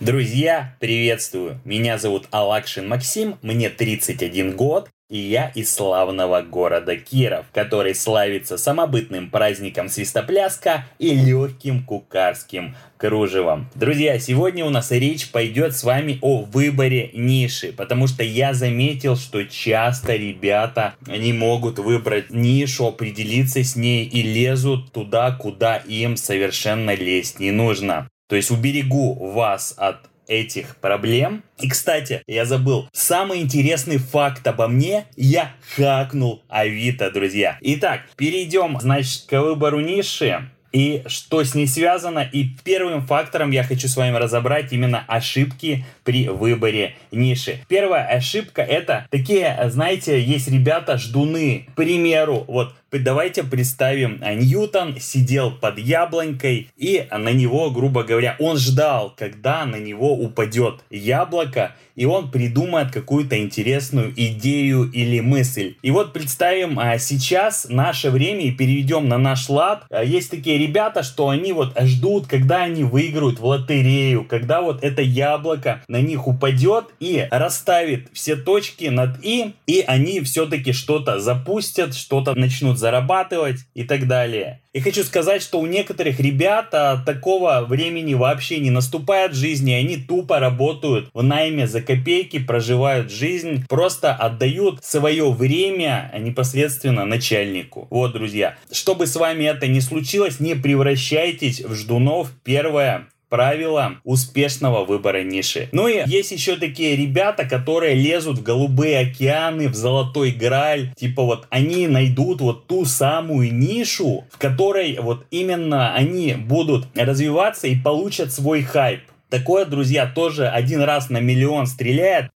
Друзья, приветствую! Меня зовут Алакшин Максим, мне 31 год, и я из славного города Киров, который славится самобытным праздником свистопляска и легким кукарским кружевом. Друзья, сегодня у нас речь пойдет с вами о выборе ниши, потому что я заметил, что часто ребята не могут выбрать нишу, определиться с ней и лезут туда, куда им совершенно лезть не нужно. То есть уберегу вас от этих проблем. И, кстати, я забыл, самый интересный факт обо мне, я хакнул Авито, друзья. Итак, перейдем, значит, к выбору ниши и что с ней связано. И первым фактором я хочу с вами разобрать именно ошибки при выборе ниши. Первая ошибка это такие, знаете, есть ребята ждуны. К примеру, вот Давайте представим, а, Ньютон сидел под яблонькой, и на него, грубо говоря, он ждал, когда на него упадет яблоко, и он придумает какую-то интересную идею или мысль. И вот представим а, сейчас наше время и переведем на наш лад. А, есть такие ребята, что они вот ждут, когда они выиграют в лотерею, когда вот это яблоко на них упадет и расставит все точки над «и», и они все-таки что-то запустят, что-то начнут зарабатывать и так далее. И хочу сказать, что у некоторых ребят а, такого времени вообще не наступает в жизни, они тупо работают в найме за копейки, проживают жизнь, просто отдают свое время непосредственно начальнику. Вот, друзья, чтобы с вами это не случилось, не превращайтесь в ждунов. Первое, правила успешного выбора ниши. Ну и есть еще такие ребята, которые лезут в голубые океаны, в золотой граль. Типа вот они найдут вот ту самую нишу, в которой вот именно они будут развиваться и получат свой хайп. Такое, друзья, тоже один раз на миллион стреляет.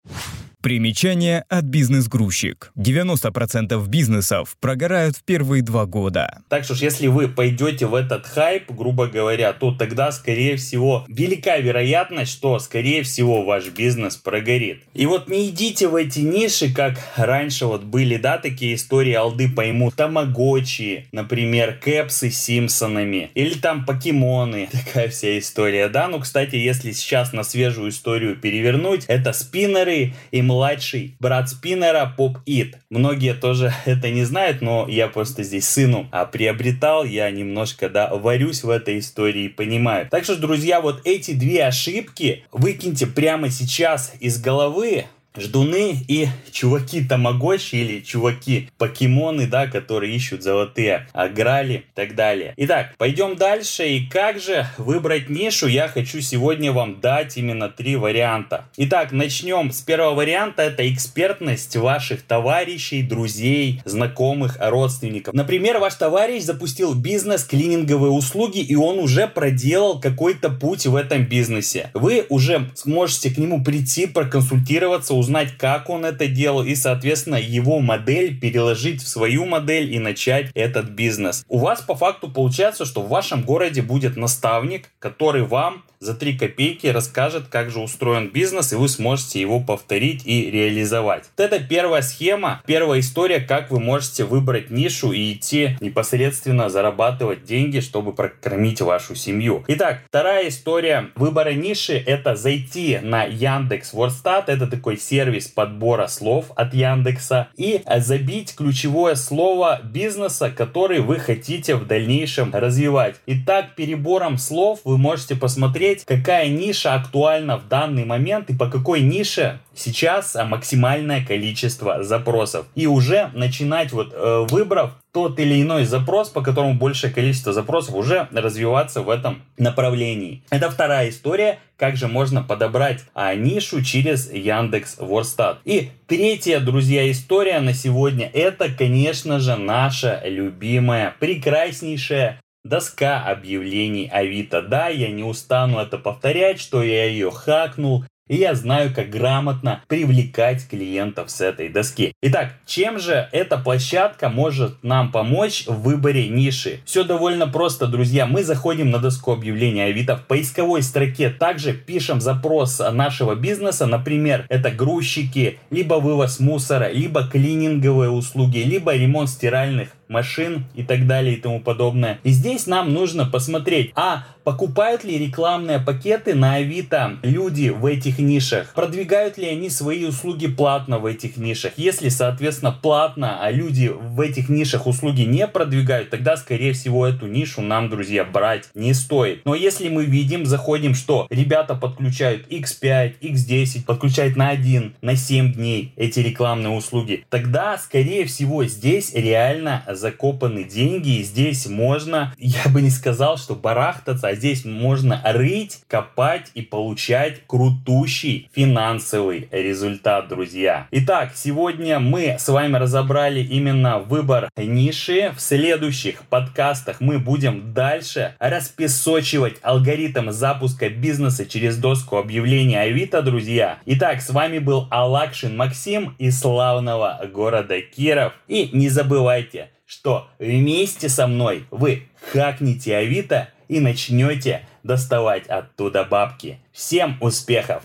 Примечание от бизнес-грузчик. 90% бизнесов прогорают в первые два года. Так что ж, если вы пойдете в этот хайп, грубо говоря, то тогда, скорее всего, велика вероятность, что, скорее всего, ваш бизнес прогорит. И вот не идите в эти ниши, как раньше вот были, да, такие истории алды пойму, тамагочи, например, кэпсы с Симпсонами, или там покемоны, такая вся история, да. Ну, кстати, если сейчас на свежую историю перевернуть, это спиннеры и младший брат Спиннера Поп Ит. Многие тоже это не знают, но я просто здесь сыну а, приобретал, я немножко, да, варюсь в этой истории и понимаю. Так что, друзья, вот эти две ошибки выкиньте прямо сейчас из головы, ждуны и чуваки тамагочи или чуваки покемоны, да, которые ищут золотые аграли и так далее. Итак, пойдем дальше. И как же выбрать нишу, я хочу сегодня вам дать именно три варианта. Итак, начнем с первого варианта. Это экспертность ваших товарищей, друзей, знакомых, родственников. Например, ваш товарищ запустил бизнес клининговые услуги, и он уже проделал какой-то путь в этом бизнесе. Вы уже сможете к нему прийти, проконсультироваться, узнать, как он это делал, и, соответственно, его модель переложить в свою модель и начать этот бизнес. У вас по факту получается, что в вашем городе будет наставник, который вам за 3 копейки расскажет, как же устроен бизнес, и вы сможете его повторить и реализовать. Вот это первая схема, первая история, как вы можете выбрать нишу и идти непосредственно зарабатывать деньги, чтобы прокормить вашу семью. Итак, вторая история выбора ниши – это зайти на Яндекс Вордстат, это такой сервис подбора слов от Яндекса, и забить ключевое слово бизнеса, который вы хотите в дальнейшем развивать. Итак, перебором слов вы можете посмотреть, какая ниша актуальна в данный момент и по какой нише сейчас максимальное количество запросов. И уже начинать вот э, выбрав тот или иной запрос, по которому большее количество запросов, уже развиваться в этом направлении. Это вторая история, как же можно подобрать а, нишу через Яндекс Ворстат. И третья, друзья, история на сегодня, это, конечно же, наша любимая, прекраснейшая Доска объявлений Авито. Да, я не устану это повторять, что я ее хакнул, и я знаю, как грамотно привлекать клиентов с этой доски. Итак, чем же эта площадка может нам помочь в выборе ниши? Все довольно просто, друзья. Мы заходим на доску объявления Авито в поисковой строке. Также пишем запрос нашего бизнеса. Например, это грузчики, либо вывоз мусора, либо клининговые услуги, либо ремонт стиральных машин и так далее и тому подобное. И здесь нам нужно посмотреть, а покупают ли рекламные пакеты на Авито люди в этих нишах, продвигают ли они свои услуги платно в этих нишах. Если, соответственно, платно, а люди в этих нишах услуги не продвигают, тогда, скорее всего, эту нишу нам, друзья, брать не стоит. Но если мы видим, заходим, что ребята подключают X5, X10, подключают на 1, на 7 дней эти рекламные услуги, тогда, скорее всего, здесь реально закопаны деньги, и здесь можно, я бы не сказал, что барахтаться, а здесь можно рыть, копать и получать крутущий финансовый результат, друзья. Итак, сегодня мы с вами разобрали именно выбор ниши. В следующих подкастах мы будем дальше распесочивать алгоритм запуска бизнеса через доску объявления Авито, друзья. Итак, с вами был Алакшин Максим из славного города Киров. И не забывайте, что вместе со мной вы хакните Авито и начнете доставать оттуда бабки. Всем успехов!